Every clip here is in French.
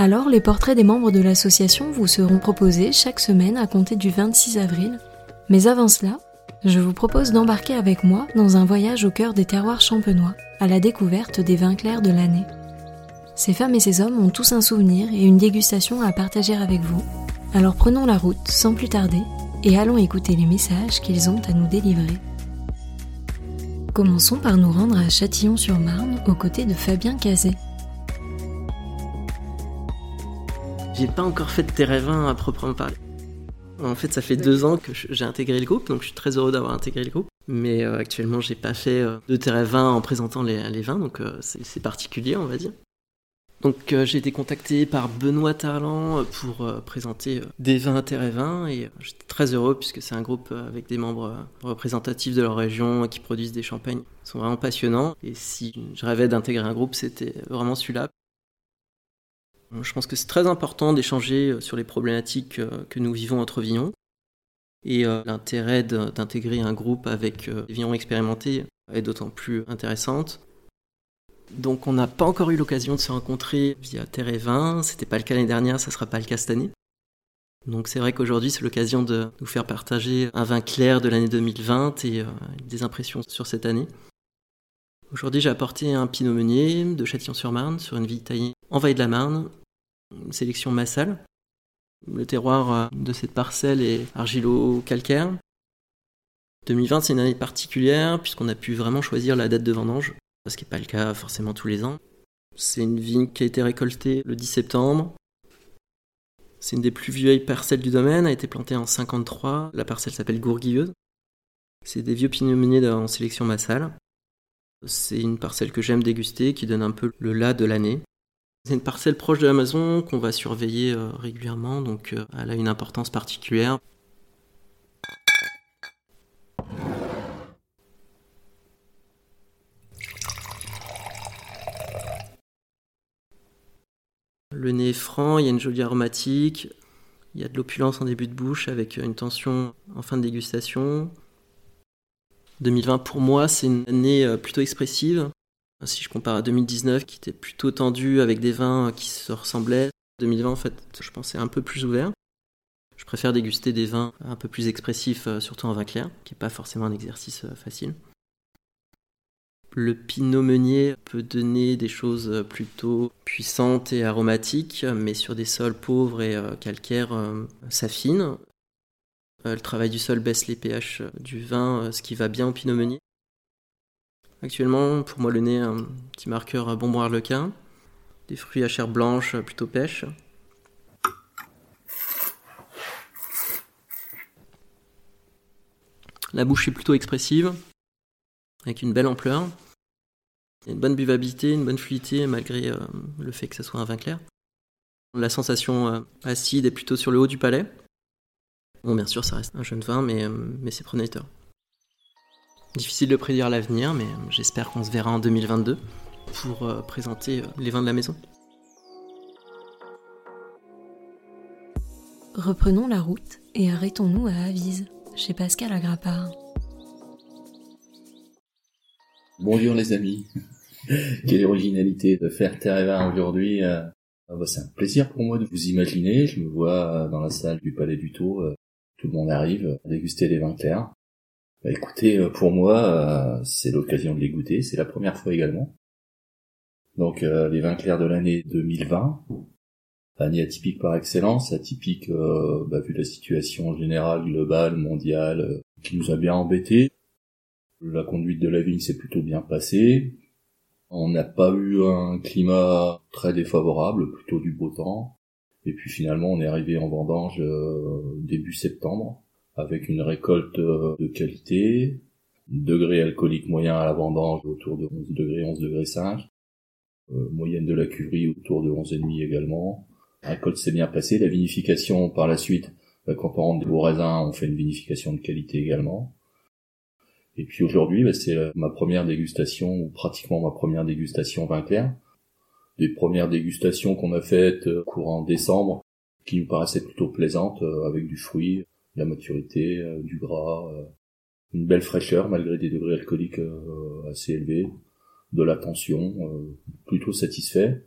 Alors, les portraits des membres de l'association vous seront proposés chaque semaine à compter du 26 avril. Mais avant cela, je vous propose d'embarquer avec moi dans un voyage au cœur des terroirs champenois, à la découverte des vins clairs de l'année. Ces femmes et ces hommes ont tous un souvenir et une dégustation à partager avec vous. Alors prenons la route sans plus tarder et allons écouter les messages qu'ils ont à nous délivrer. Commençons par nous rendre à Châtillon-sur-Marne aux côtés de Fabien Cazet. J'ai pas encore fait de Térévin à proprement parler. En fait, ça fait deux ans que j'ai intégré le groupe, donc je suis très heureux d'avoir intégré le groupe. Mais euh, actuellement, j'ai pas fait euh, de Térévin en présentant les, vins, donc euh, c'est particulier, on va dire. Donc j'ai été contacté par Benoît Tarlan pour présenter des vins Térévin et j'étais très heureux puisque c'est un groupe avec des membres représentatifs de leur région qui produisent des champagnes. Ils sont vraiment passionnants et si je rêvais d'intégrer un groupe, c'était vraiment celui-là. Je pense que c'est très important d'échanger euh, sur les problématiques euh, que nous vivons entre vignerons. Et euh, l'intérêt d'intégrer un groupe avec des vignerons expérimentés est d'autant plus intéressante. Donc on n'a pas encore eu l'occasion de se rencontrer via Terre et Vin, c'était pas le cas l'année dernière, ça sera pas le cas cette année. Donc c'est vrai qu'aujourd'hui c'est l'occasion de nous faire partager un vin clair de l'année 2020 et des impressions sur cette année. Aujourd'hui j'ai apporté un Pinot Meunier de Châtillon-sur-Marne sur une vigne taillée en Valle de la Marne une sélection massale. Le terroir euh, de cette parcelle est argilo-calcaire. 2020, c'est une année particulière puisqu'on a pu vraiment choisir la date de vendange, ce qui n'est pas le cas forcément tous les ans. C'est une vigne qui a été récoltée le 10 septembre. C'est une des plus vieilles parcelles du domaine, a été plantée en 53. La parcelle s'appelle Gourguilleuse. C'est des vieux pignons meuniers en sélection massale. C'est une parcelle que j'aime déguster, qui donne un peu le là de l'année. C'est une parcelle proche de l'Amazon qu'on va surveiller euh, régulièrement, donc euh, elle a une importance particulière. Le nez est franc, il y a une jolie aromatique, il y a de l'opulence en début de bouche avec une tension en fin de dégustation. 2020 pour moi, c'est une année euh, plutôt expressive. Si je compare à 2019, qui était plutôt tendu avec des vins qui se ressemblaient, 2020, en fait, je pensais un peu plus ouvert. Je préfère déguster des vins un peu plus expressifs, euh, surtout en vin clair, qui n'est pas forcément un exercice euh, facile. Le pinot meunier peut donner des choses euh, plutôt puissantes et aromatiques, mais sur des sols pauvres et calcaires, s'affine. Le travail du sol baisse les pH du vin, ce qui va bien au pinot meunier. Actuellement, pour moi, le nez, un petit marqueur bonbon harlequin. Des fruits à chair blanche, plutôt pêche. La bouche est plutôt expressive, avec une belle ampleur. Il y a une bonne buvabilité, une bonne fluidité, malgré euh, le fait que ce soit un vin clair. La sensation euh, acide est plutôt sur le haut du palais. Bon, bien sûr, ça reste un jeune vin, mais, euh, mais c'est prometteur. Difficile de prédire l'avenir, mais j'espère qu'on se verra en 2022 pour euh, présenter euh, les vins de la maison. Reprenons la route et arrêtons-nous à Avise, chez Pascal Agrapard. Bonjour les amis. Quelle originalité de faire Terre et Vin aujourd'hui. Euh, ah bah, c'est un plaisir pour moi de vous imaginer. Je me vois dans la salle du Palais du Taux. Tout le monde arrive à déguster les vins clairs. Bah, écoutez, euh, pour moi, euh, c'est l'occasion de les goûter. C'est la première fois également. Donc euh, les vins clairs de l'année 2020. année atypique par excellence, atypique bah, vu la situation générale, globale, mondiale, qui nous a bien embêtés. La conduite de la vigne s'est plutôt bien passée. On n'a pas eu un climat très défavorable, plutôt du beau temps. Et puis finalement, on est arrivé en vendange euh, début septembre, avec une récolte de qualité, degré alcoolique moyen à la vendange autour de 11 degrés, 11 degrés 5, moyenne de la cuverie autour de 11,5 également, la récolte s'est bien passée. La vinification par la suite, bah, quand on rentre des beaux raisins, on fait une vinification de qualité également. Et puis aujourd'hui, bah, c'est euh, ma première dégustation, ou pratiquement ma première dégustation vin clair. Des premières dégustations qu'on a faites euh, courant décembre, qui nous paraissaient plutôt plaisantes, euh, avec du fruit, de la maturité, du gras, une belle fraîcheur malgré des degrés alcooliques assez élevés, de la tension, plutôt satisfait.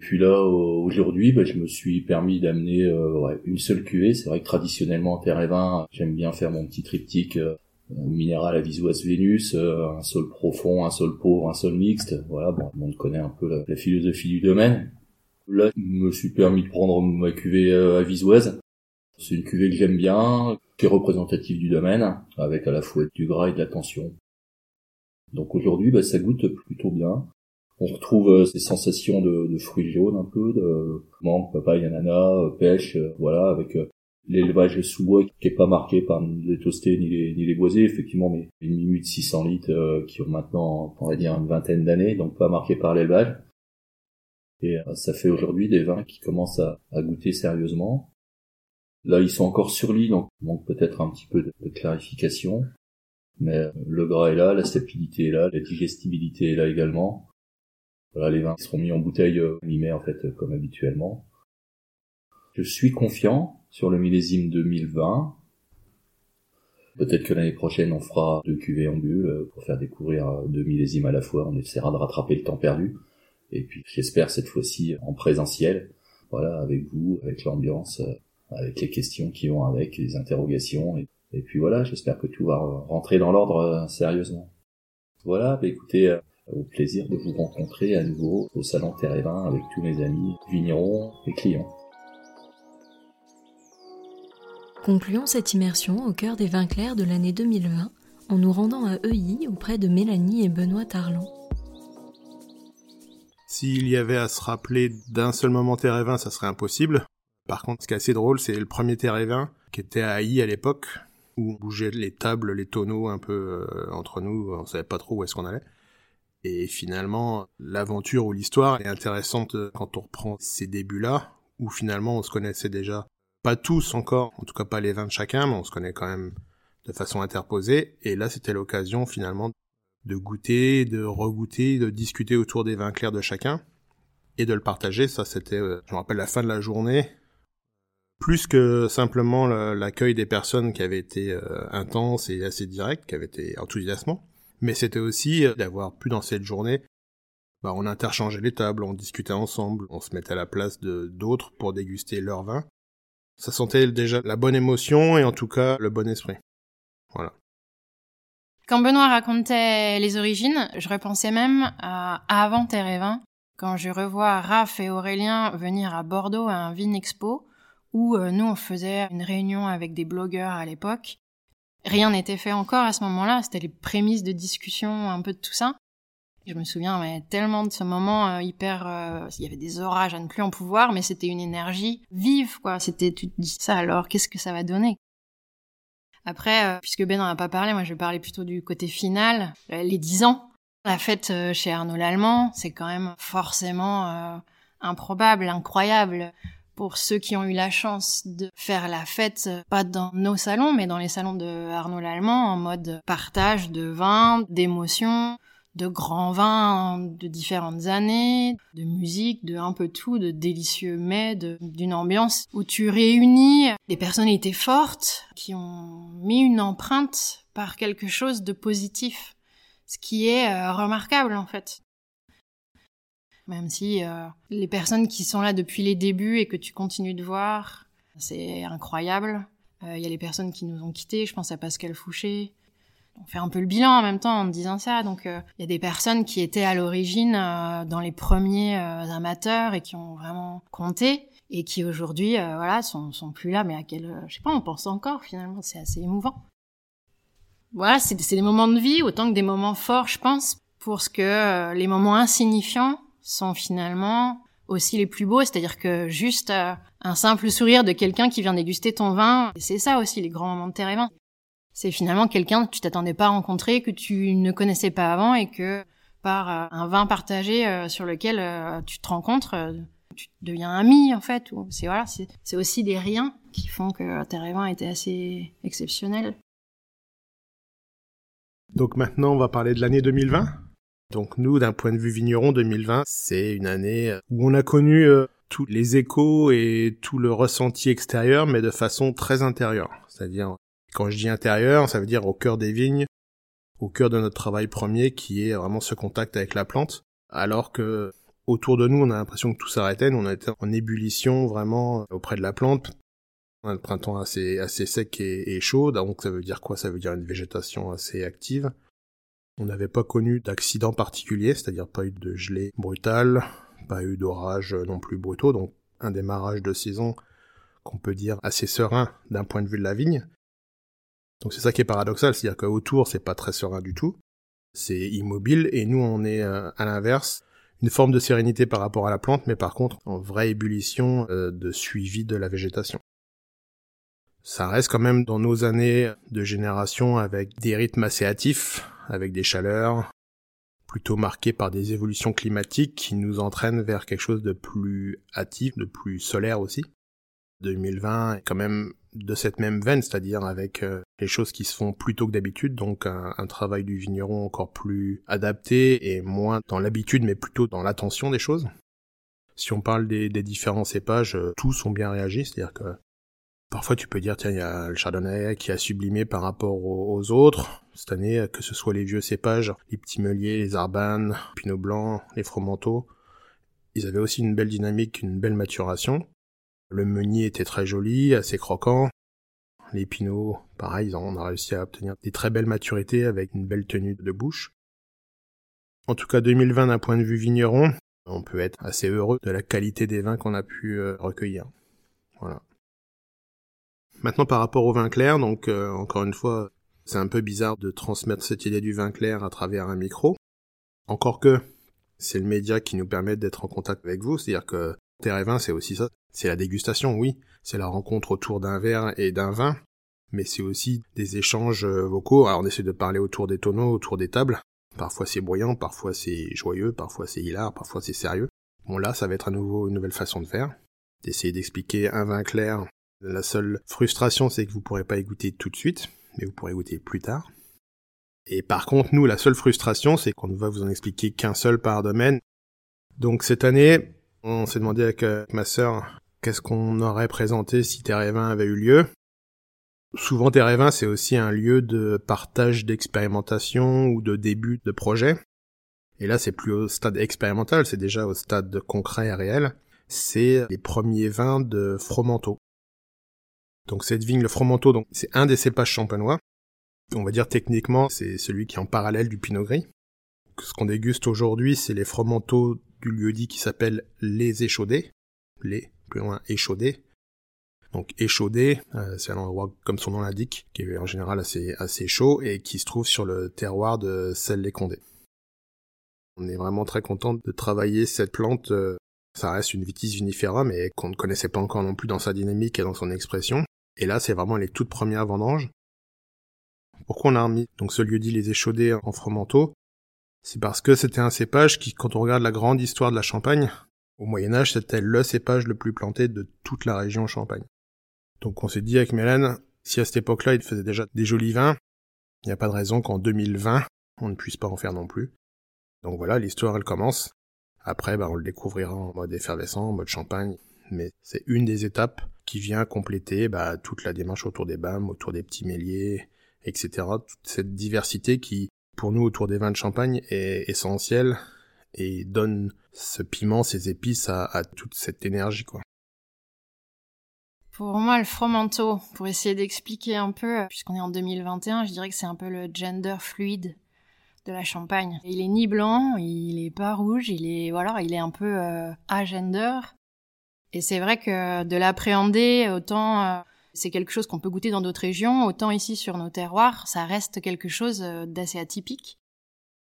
Puis là, aujourd'hui, bah, je me suis permis d'amener euh, une seule cuvée. C'est vrai que traditionnellement, en terre et vin, j'aime bien faire mon petit triptyque euh, minéral à visoise Vénus, euh, un sol profond, un sol pauvre, un sol mixte. Voilà, bon, on connaît un peu la, philosophie du domaine. Là, je me suis permis de prendre ma cuvée à visoise. C'est une cuvée que j'aime bien, qui est représentative du domaine, avec à la fois du gras et de la tension. Donc aujourd'hui, bah, ça goûte plutôt bien. On retrouve euh, ces sensations de, fruits jaunes un peu, de mangue, papaye, ananas, euh, pêche, euh, voilà, avec l'élevage sous bois qui est pas marqué par les toastés ni les, ni les boisés, effectivement, mais une minute 600 litres qui ont maintenant, on va dire, une vingtaine d'années, donc pas marqué par l'élevage. Et ça fait aujourd'hui des vins qui commencent à, goûter sérieusement. Là, ils sont encore sur lit, donc manque peut-être un petit peu de, clarification. Mais le gras est là, la stabilité est là, la digestibilité est là également. Voilà, les vins seront mis en bouteille euh, mi en fait euh, comme habituellement. Je suis confiant sur le millésime 2020. Peut-être que l'année prochaine on fera deux cuvées en bulle euh, pour faire découvrir deux millésimes à la fois. On essaiera de rattraper le temps perdu. Et puis j'espère cette fois-ci en présentiel. Voilà, avec vous, avec l'ambiance, avec les questions qui vont avec, les interrogations. Et, puis voilà, j'espère que tout va rentrer dans l'ordre sérieusement. Voilà, bah écoutez, au plaisir de vous rencontrer à nouveau au salon Terre et avec tous mes amis vignerons et clients. Concluons cette immersion au cœur des vins clairs de l'année 2020 en nous rendant à Euilly auprès de Mélanie et Benoît Tarlan. S'il y avait à se rappeler d'un seul moment Terre et Vin, ça serait impossible. Par contre, ce qui est assez drôle, c'est le premier Terre et Vin qui était à Haï à l'époque, où on bougeait les tables, les tonneaux un peu euh, entre nous, on savait pas trop où est-ce qu'on allait. Et finalement, l'aventure ou l'histoire est intéressante quand on reprend ces débuts-là, où finalement on se connaissait déjà. Pas tous encore, en tout cas pas les 20 de chacun, mais on se connaît quand même de façon interposée. Et là, c'était l'occasion finalement de goûter, de regoûter, de discuter autour des vins clairs de chacun et de le partager. Ça, c'était, euh, je me rappelle, la fin de la journée. Plus que simplement l'accueil des personnes qui avaient été euh, intense et assez direct, qui avaient été enthousiasmant mais c'était aussi euh, d'avoir pu dans cette journée, bah, on interchangeait les tables, on discutait ensemble, on se mettait à la place d'autres pour déguster leur vin. Ça sentait déjà la bonne émotion et en tout cas le bon esprit. Voilà. Quand Benoît racontait les origines, je repensais même à avant Terre et quand je revois Raph et Aurélien venir à Bordeaux à un Vin Expo, où euh, nous on faisait une réunion avec des blogueurs à l'époque, Rien n'était fait encore à ce moment-là, c'était les prémices de discussion, un peu de tout ça. Je me souviens mais tellement de ce moment euh, hyper... Euh, il y avait des orages à ne plus en pouvoir, mais c'était une énergie vive, quoi. C'était, tu te dis ça alors, qu'est-ce que ça va donner? Après, euh, puisque Ben n'en a pas parlé, moi je vais parler plutôt du côté final, les dix ans. La fête chez Arnaud Lallemand, c'est quand même forcément improbable, incroyable pour ceux qui ont eu la chance de faire la fête, pas dans nos salons, mais dans les salons de Arnaud Lallemand, en mode partage de vin, d'émotions, de grands vins de différentes années, de musique, de un peu tout, de délicieux mets, d'une ambiance où tu réunis des personnalités fortes qui ont mis une empreinte par quelque chose de positif, ce qui est euh, remarquable en fait même si euh, les personnes qui sont là depuis les débuts et que tu continues de voir, c'est incroyable. Il euh, y a les personnes qui nous ont quittés, je pense à Pascal Fouché, on fait un peu le bilan en même temps en disant ça. Donc il y a des personnes qui étaient à l'origine dans les premiers amateurs et qui ont vraiment compté et qui aujourd'hui voilà sont, sont plus là mais à quel je sais pas on pense encore finalement c'est assez émouvant voilà c'est des moments de vie autant que des moments forts je pense pour ce que les moments insignifiants sont finalement aussi les plus beaux, c'est-à-dire que juste euh, un simple sourire de quelqu'un qui vient déguster ton vin, c'est ça aussi les grands moments de tes. C'est finalement quelqu'un que tu t'attendais pas à rencontrer, que tu ne connaissais pas avant et que par euh, un vin partagé euh, sur lequel tu te rencontres, tu deviens ami en fait. C'est voilà, c'est aussi des riens qui font que tes rêves étaient assez exceptionnels. Donc maintenant, on va parler de l'année 2020. Donc nous, d'un point de vue vigneron, 2020, c'est une année où on a connu euh, tous les échos et tout le ressenti extérieur, mais de façon très intérieure. C'est-à-dire, quand je dis intérieur, ça veut dire au cœur des vignes, au cœur de notre travail premier, qui est vraiment ce contact avec la plante, alors que autour de nous, on a l'impression que tout s'arrêtait, nous on était en ébullition vraiment auprès de la plante. On le printemps assez, assez sec et, et chaud, donc ça veut dire quoi? Ça veut dire une végétation assez active. On n'avait pas connu d'accident particulier, c'est-à-dire pas eu de gelée brutale, pas eu d'orage non plus brutaux, donc un démarrage de saison qu'on peut dire assez serein d'un point de vue de la vigne. Donc c'est ça qui est paradoxal, c'est-à-dire qu'autour c'est pas très serein du tout, c'est immobile, et nous on est euh, à l'inverse, une forme de sérénité par rapport à la plante, mais par contre en vraie ébullition euh, de suivi de la végétation. Ça reste quand même dans nos années de génération avec des rythmes assez hâtifs, avec des chaleurs plutôt marquées par des évolutions climatiques qui nous entraînent vers quelque chose de plus hâtif, de plus solaire aussi. 2020 est quand même de cette même veine, c'est-à-dire avec euh, les choses qui se font plus tôt que d'habitude, donc un, travail du vigneron encore plus adapté et moins dans l'habitude mais plutôt dans l'attention des choses. Si on parle des, différents cépages, euh, tous ont bien réagi, c'est-à-dire que Parfois, tu peux dire, tiens, il y a le chardonnay qui a sublimé par rapport aux, autres. Cette année, que ce soit les vieux cépages, les petits meuniers, les arbanes, pinot blancs, les fromentaux, ils avaient aussi une belle dynamique, une belle maturation. Le meunier était très joli, assez croquant. Les pinots, pareil, on a réussi à obtenir des très belles maturités avec une belle tenue de bouche. En tout cas, 2020 d'un point de vue vigneron, on peut être assez heureux de la qualité des vins qu'on a pu euh, recueillir. Voilà. Maintenant par rapport au vin clair, donc euh, encore une fois, c'est un peu bizarre de transmettre cette idée du vin clair à travers un micro. Encore que c'est le média qui nous permet d'être en contact avec vous, c'est-à-dire que Terre et vin, c'est aussi ça. C'est la dégustation, oui. C'est la rencontre autour d'un verre et d'un vin. Mais c'est aussi des échanges euh, vocaux. Alors on essaie de parler autour des tonneaux, autour des tables. Parfois c'est bruyant, parfois c'est joyeux, parfois c'est hilar, parfois c'est sérieux. Bon là, ça va être à nouveau une nouvelle façon de faire. D'essayer d'expliquer un vin clair la seule frustration, c'est que vous pourrez pas goûter tout de suite, mais vous pourrez goûter plus tard. Et par contre, nous, la seule frustration, c'est qu'on ne va vous en expliquer qu'un seul par domaine. Donc cette année, on s'est demandé avec euh, ma sœur qu'est-ce qu'on aurait présenté si Terre 20 avait eu lieu? Souvent, Terre 20, c'est aussi un lieu de partage d'expérimentation ou de début de projet. Et là, c'est plus au stade expérimental, c'est déjà au stade concret et réel. C'est les premiers vins de Fromenteau. Donc cette vigne, le Fromenteau, donc c'est un des cépages champenois. On va dire techniquement, c'est celui qui est en parallèle du Pinot Gris. Ce qu'on déguste aujourd'hui, c'est les Fromenteaux du lieu-dit qui s'appelle les échaudés. Plus loin, échaudés. Donc échaudé, euh, c'est un endroit comme son nom l'indique, qui est en général assez, chaud et qui se trouve sur le terroir de Celles-les-Condés. On est vraiment très content de travailler cette plante. Euh, ça reste une vitis vinifera, mais qu'on ne connaissait pas encore non plus dans sa dynamique et dans son expression. Et là, c'est vraiment les toutes premières vendanges. Pourquoi on a remis donc ce lieu dit les échaudés en fromenteau C'est parce que c'était un cépage qui, quand on regarde la grande histoire de la Champagne, au Moyen Âge, c'était le cépage le plus planté de toute la région Champagne. Donc on s'est dit avec Mélène, si à cette époque-là il faisait déjà des jolis vins, il n'y a pas de raison qu'en 2020 on ne puisse pas en faire non plus. Donc voilà, l'histoire elle commence. Après, bah, on le découvrira en mode effervescent, en mode champagne, mais c'est une des étapes qui vient compléter bah, toute la démarche autour des BAM, autour des petits méliers, etc. Toute cette diversité qui, pour nous, autour des vins de champagne, est essentielle et donne ce piment, ces épices à, toute cette énergie, quoi. Pour moi, le fromanto, pour essayer d'expliquer un peu, puisqu'on est en 2021, je dirais que c'est un peu le gender fluide de la Champagne. Il est ni blanc, il est pas rouge, il est voilà, il est un peu euh, agender. Et c'est vrai que de l'appréhender autant euh, c'est quelque chose qu'on peut goûter dans d'autres régions, autant ici sur nos terroirs, ça reste quelque chose euh, d'assez atypique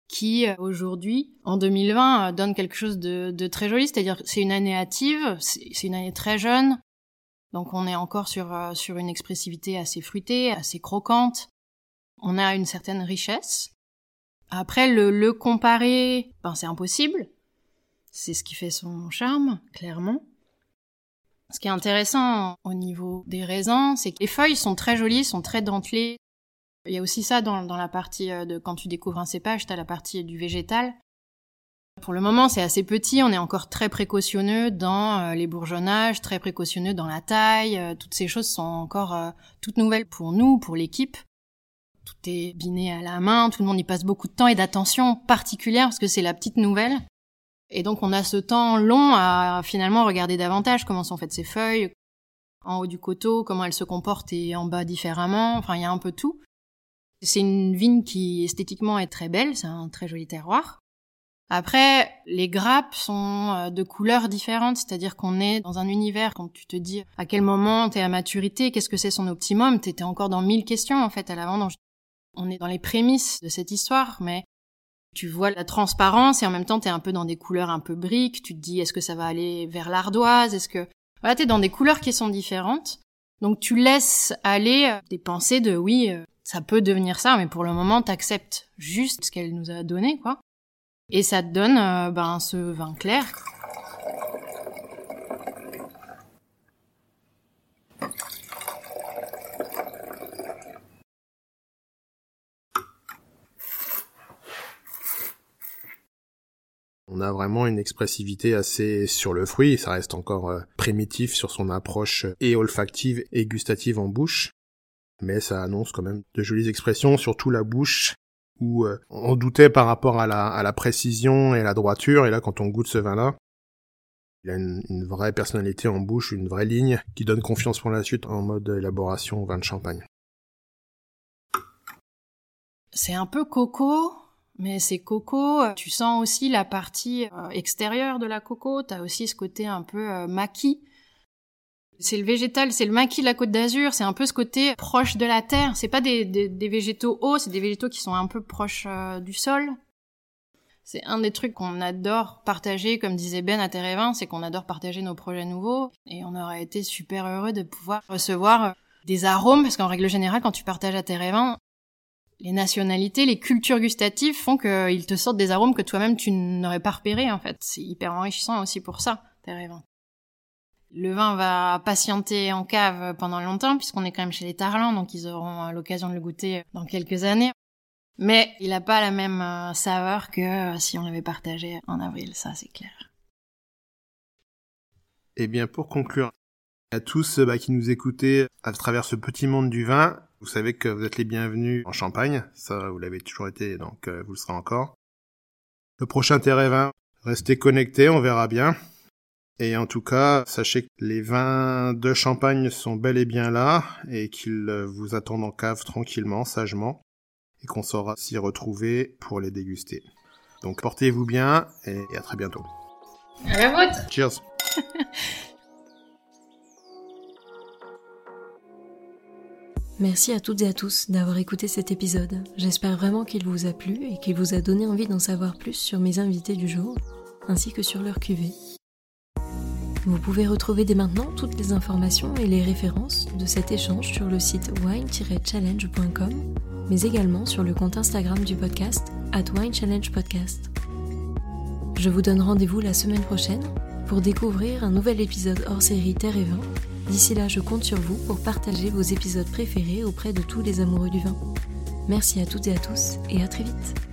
qui aujourd'hui, en 2020, donne quelque chose de, très joli, c'est-à-dire c'est une année hâtive, c'est une année très jeune, donc on est encore sur, sur une expressivité assez fruitée, assez croquante, on a une certaine richesse, après, le, le comparer, ben, c'est impossible. C'est ce qui fait son charme, clairement. Ce qui est intéressant au niveau des raisins, c'est que les feuilles sont très jolies, sont très dentelées. Il y a aussi ça dans, la partie euh, de quand tu découvres un cépage, tu as la partie du végétal. Pour le moment, c'est assez petit, on est encore très précautionneux dans euh, les bourgeonnages, très précautionneux dans la taille. Euh, toutes ces choses sont encore toutes nouvelles pour nous, pour l'équipe tout est biné à la main, tout le monde y passe beaucoup de temps et d'attention particulière parce que c'est la petite nouvelle. Et donc on a ce temps long à finalement regarder davantage comment sont faites ces feuilles, en haut du coteau, comment elles se comportent et en bas différemment, enfin il y a un peu tout. C'est une vigne qui esthétiquement est très belle, c'est un très joli terroir. Après, les grappes sont euh, de couleurs différentes, c'est-à-dire qu'on est dans un univers quand tu te dis à quel moment t'es à maturité, qu'est-ce que c'est son optimum, t'étais encore dans mille questions en fait à la vendange. On est dans les prémices de cette histoire, mais tu vois la transparence et en même temps t'es un peu dans des couleurs un peu briques. Tu te dis est-ce que ça va aller vers l'ardoise Est-ce que voilà t'es dans des couleurs qui sont différentes. Donc tu laisses aller euh, des pensées de oui euh, ça peut devenir ça, mais pour le moment t'acceptes juste ce qu'elle nous a donné quoi. Et ça te donne euh, ben ce vin clair. On a vraiment une expressivité assez sur le fruit, ça reste encore euh, primitif sur son approche euh, et olfactive et gustative en bouche, mais ça annonce quand même de jolies expressions, surtout la bouche, où euh, on doutait par rapport à la, précision et la droiture, et là quand on goûte ce vin-là, il a une, vraie personnalité en bouche, une vraie ligne qui donne confiance pour la suite en mode élaboration vin de champagne. C'est un peu coco, mais c'est coco, tu sens aussi la partie euh, extérieure de la coco, t'as aussi ce côté un peu euh, maquis. C'est le végétal, c'est le maquis de la Côte d'Azur, c'est un peu ce côté proche de la terre. C'est pas des, des, végétaux hauts, c'est des végétaux qui sont un peu proches euh, du sol. C'est un des trucs qu'on adore partager, comme disait Ben à Terre c'est qu'on adore partager nos projets nouveaux. Et on aurait été super heureux de pouvoir recevoir des arômes, parce qu'en règle générale, quand tu partages à Terre les nationalités, les cultures gustatives font qu'ils te sortent des arômes que toi-même tu n'aurais pas repérés en fait. C'est hyper enrichissant aussi pour ça, tes rêves. Le vin va patienter en cave pendant longtemps puisqu'on est quand même chez les Tarlans, donc ils auront l'occasion de le goûter dans quelques années. Mais il n'a pas la même euh, saveur que euh, si on l'avait partagé en avril, ça c'est clair. Eh bien pour conclure, à tous bah, qui nous écoutez à travers ce petit monde du vin, vous savez que vous êtes les bienvenus en Champagne, ça vous l'avez toujours été, donc euh, vous le serez encore. Le prochain Terre 20, restez connectés, on verra bien. Et en tout cas, sachez que les vins de Champagne sont bel et bien là, et qu'ils vous attendent en cave tranquillement, sagement, et qu'on saura s'y retrouver pour les déguster. Donc portez-vous bien, et à très bientôt. À la vôtre Cheers Merci à toutes et à tous d'avoir écouté cet épisode. J'espère vraiment qu'il vous a plu et qu'il vous a donné envie d'en savoir plus sur mes invités du jour, ainsi que sur leur cuvée. Vous pouvez retrouver dès maintenant toutes les informations et les références de cet échange sur le site wine-challenge.com, mais également sur le compte Instagram du podcast, at winechallengepodcast. Je vous donne rendez-vous la semaine prochaine pour découvrir un nouvel épisode hors série Terre et Vin D'ici là, je compte sur vous pour partager vos épisodes préférés auprès de tous les amoureux du vin. Merci à toutes et à tous et à très vite.